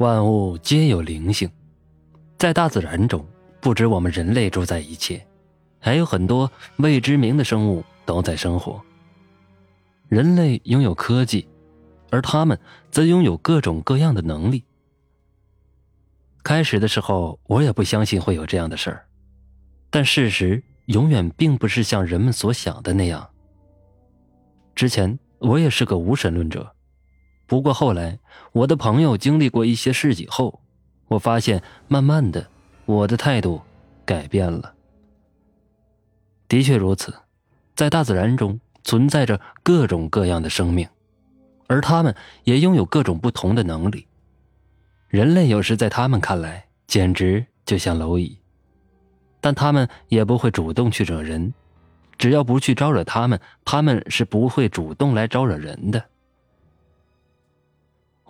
万物皆有灵性，在大自然中，不止我们人类住在一起，还有很多未知名的生物都在生活。人类拥有科技，而他们则拥有各种各样的能力。开始的时候，我也不相信会有这样的事儿，但事实永远并不是像人们所想的那样。之前我也是个无神论者。不过后来，我的朋友经历过一些事以后，我发现慢慢的，我的态度改变了。的确如此，在大自然中存在着各种各样的生命，而他们也拥有各种不同的能力。人类有时在他们看来简直就像蝼蚁，但他们也不会主动去惹人，只要不去招惹他们，他们是不会主动来招惹人的。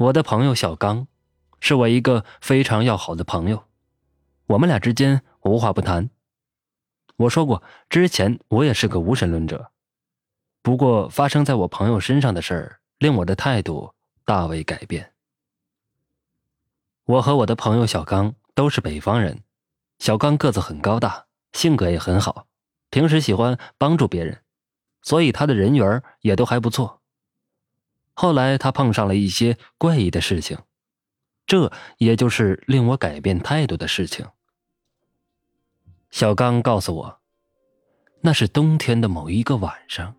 我的朋友小刚，是我一个非常要好的朋友，我们俩之间无话不谈。我说过，之前我也是个无神论者，不过发生在我朋友身上的事儿，令我的态度大为改变。我和我的朋友小刚都是北方人，小刚个子很高大，性格也很好，平时喜欢帮助别人，所以他的人缘也都还不错。后来他碰上了一些怪异的事情，这也就是令我改变态度的事情。小刚告诉我，那是冬天的某一个晚上，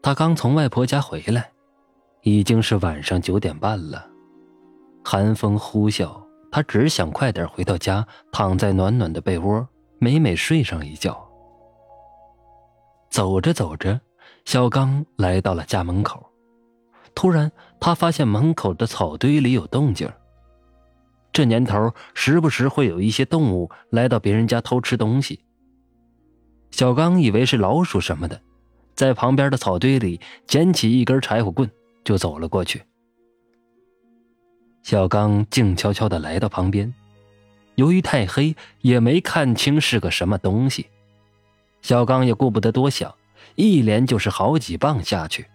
他刚从外婆家回来，已经是晚上九点半了，寒风呼啸，他只想快点回到家，躺在暖暖的被窝，美美睡上一觉。走着走着，小刚来到了家门口。突然，他发现门口的草堆里有动静。这年头，时不时会有一些动物来到别人家偷吃东西。小刚以为是老鼠什么的，在旁边的草堆里捡起一根柴火棍就走了过去。小刚静悄悄地来到旁边，由于太黑，也没看清是个什么东西。小刚也顾不得多想，一连就是好几棒下去。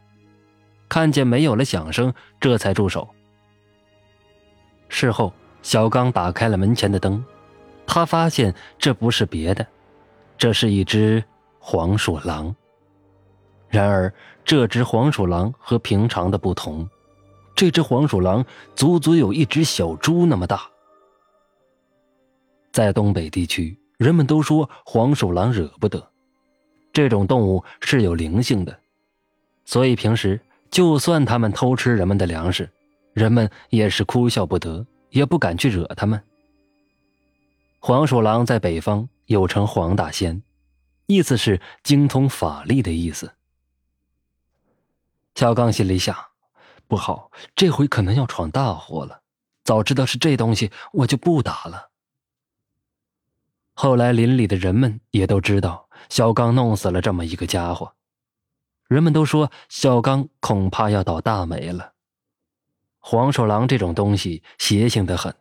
看见没有了响声，这才住手。事后，小刚打开了门前的灯，他发现这不是别的，这是一只黄鼠狼。然而，这只黄鼠狼和平常的不同，这只黄鼠狼足足有一只小猪那么大。在东北地区，人们都说黄鼠狼惹不得，这种动物是有灵性的，所以平时。就算他们偷吃人们的粮食，人们也是哭笑不得，也不敢去惹他们。黄鼠狼在北方又称黄大仙，意思是精通法力的意思。小刚心里想：不好，这回可能要闯大祸了。早知道是这东西，我就不打了。后来邻里的人们也都知道，小刚弄死了这么一个家伙。人们都说小刚恐怕要倒大霉了。黄鼠狼这种东西邪性的很，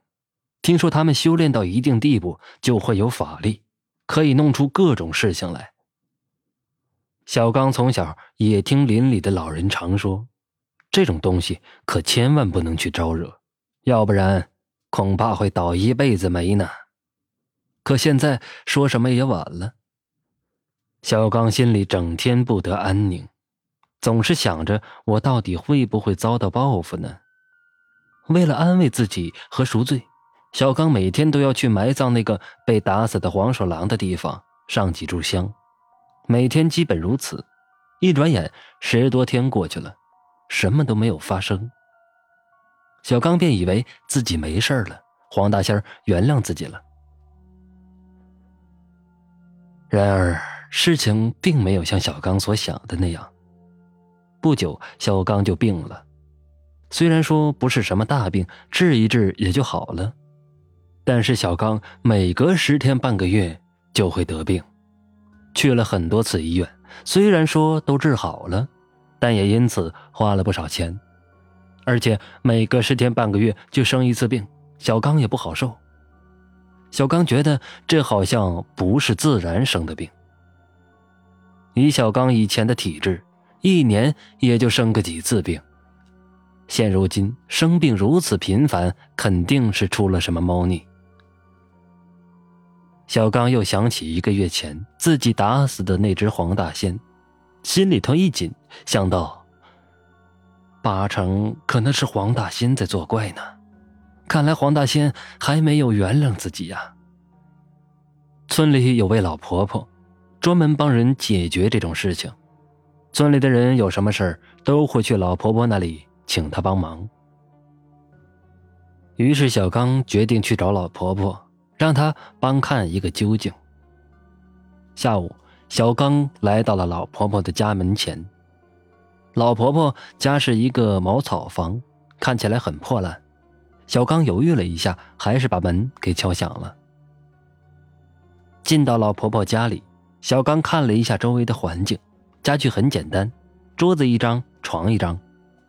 听说他们修炼到一定地步就会有法力，可以弄出各种事情来。小刚从小也听邻里的老人常说，这种东西可千万不能去招惹，要不然恐怕会倒一辈子霉呢。可现在说什么也晚了。小刚心里整天不得安宁。总是想着我到底会不会遭到报复呢？为了安慰自己和赎罪，小刚每天都要去埋葬那个被打死的黄鼠狼的地方上几炷香，每天基本如此。一转眼十多天过去了，什么都没有发生。小刚便以为自己没事了，黄大仙原谅自己了。然而事情并没有像小刚所想的那样。不久，小刚就病了。虽然说不是什么大病，治一治也就好了，但是小刚每隔十天半个月就会得病，去了很多次医院，虽然说都治好了，但也因此花了不少钱。而且每隔十天半个月就生一次病，小刚也不好受。小刚觉得这好像不是自然生的病。以小刚以前的体质。一年也就生个几次病，现如今生病如此频繁，肯定是出了什么猫腻。小刚又想起一个月前自己打死的那只黄大仙，心里头一紧，想到八成可能是黄大仙在作怪呢。看来黄大仙还没有原谅自己呀。村里有位老婆婆，专门帮人解决这种事情。村里的人有什么事都会去老婆婆那里请她帮忙。于是小刚决定去找老婆婆。让她帮看一个究竟。下午，小刚来到了老婆婆的家门前。老婆婆家是一个茅草房，看起来很破烂。小刚犹豫了一下，还是把门给敲响了。进到老婆婆家里，小刚看了一下周围的环境，家具很简单，桌子一张，床一张，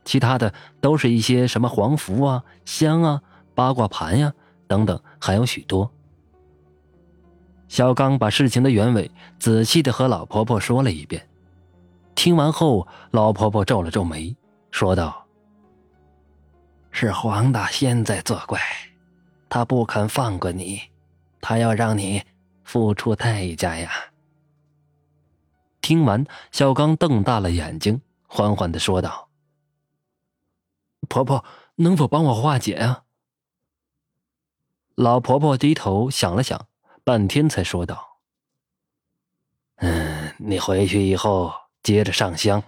其他的都是一些什么黄符啊、香啊、八卦盘呀等等，还有许多。小刚把事情的原委仔细的和老婆婆说了一遍，听完后，老婆婆皱了皱眉，说道：“是黄大仙在作怪，他不肯放过你，他要让你付出代价呀。”听完，小刚瞪大了眼睛，缓缓的说道：“婆婆，能否帮我化解啊？”老婆婆低头想了想。半天才说道：“嗯，你回去以后接着上香，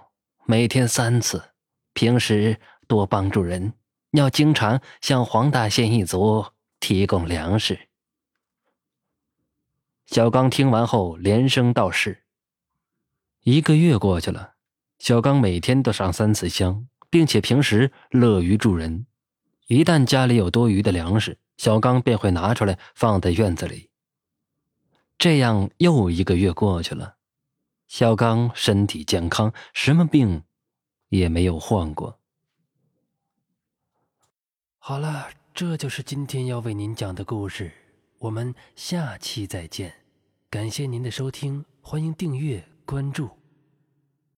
每天三次。平时多帮助人，要经常向黄大仙一族提供粮食。”小刚听完后连声道是。一个月过去了，小刚每天都上三次香，并且平时乐于助人。一旦家里有多余的粮食，小刚便会拿出来放在院子里。这样又一个月过去了，小刚身体健康，什么病也没有患过。好了，这就是今天要为您讲的故事，我们下期再见。感谢您的收听，欢迎订阅关注。